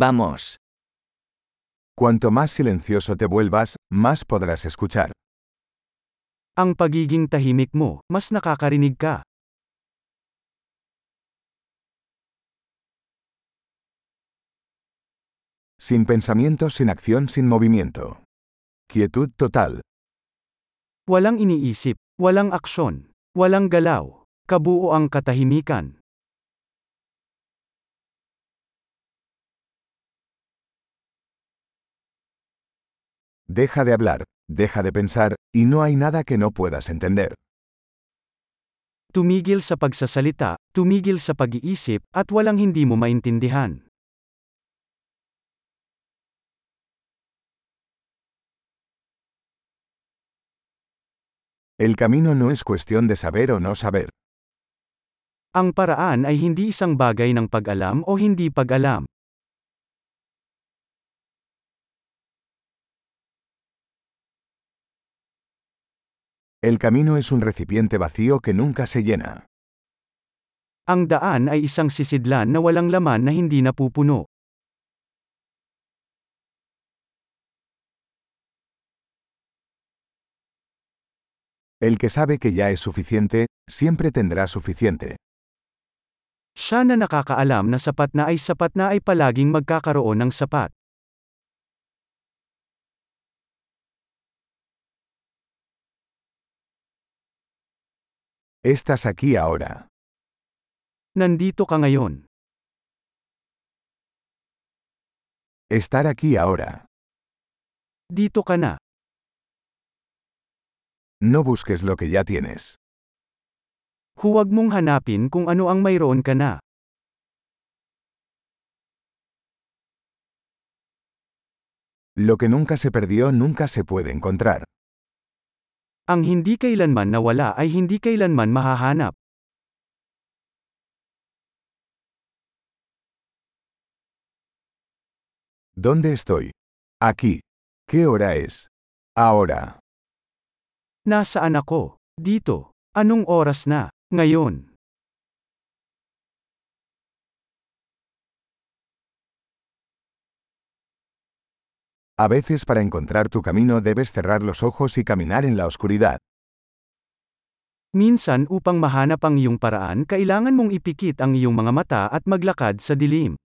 Vamos. Cuanto más silencioso te vuelvas, más podrás escuchar. Ang pagiging tahimik mo, mas nakakarinig ka. Sin pensamiento, sin acción, sin movimiento. Quietud total. Walang iniisip, walang aksyon, walang galaw. Kabuo ang katahimikan. Deja de hablar, deja de pensar, y no hay nada que no puedas entender. Tumigil sa pagsasalita, tumigil sa pag-iisip, at walang hindi mo maintindihan. El camino no es cuestión de saber o no saber. Ang paraan ay hindi isang bagay ng pag-alam o hindi pag-alam. El camino es un recipiente vacío que nunca se llena. Ang daan ay isang sisidlan na walang laman na hindi napupuno. El que sabe que ya es suficiente, siempre tendrá suficiente. Siya na nakakaalam na sapat na ay sapat na ay palaging magkakaroon ng sapat. Estás aquí ahora. Nandito ka ngayon. Estar aquí ahora. Dito ka na. No busques lo que ya tienes. Huwag mong hanapin kung ano ang mayroon ka na. Lo que nunca se perdió nunca se puede encontrar. Ang hindi kailanman nawala ay hindi kailanman mahahanap. ¿Dónde estoy? Aquí. ¿Qué hora es? Ahora. Nasaan ako? Dito. Anong oras na? Ngayon. A veces para encontrar tu camino debes cerrar los ojos y caminar en la oscuridad. Minsan upang mahanap ang iyong paraan kailangan mong ipikit ang iyong mga mata at maglakad sa dilim.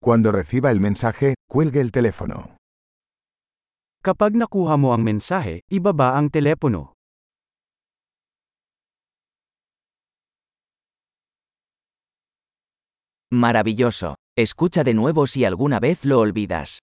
Cuando reciba el mensaje, cuelgue el teléfono. Kapag nakuha mo ang mensahe, ibaba ang telepono. Maravilloso. Escucha de nuevo si alguna vez lo olvidas.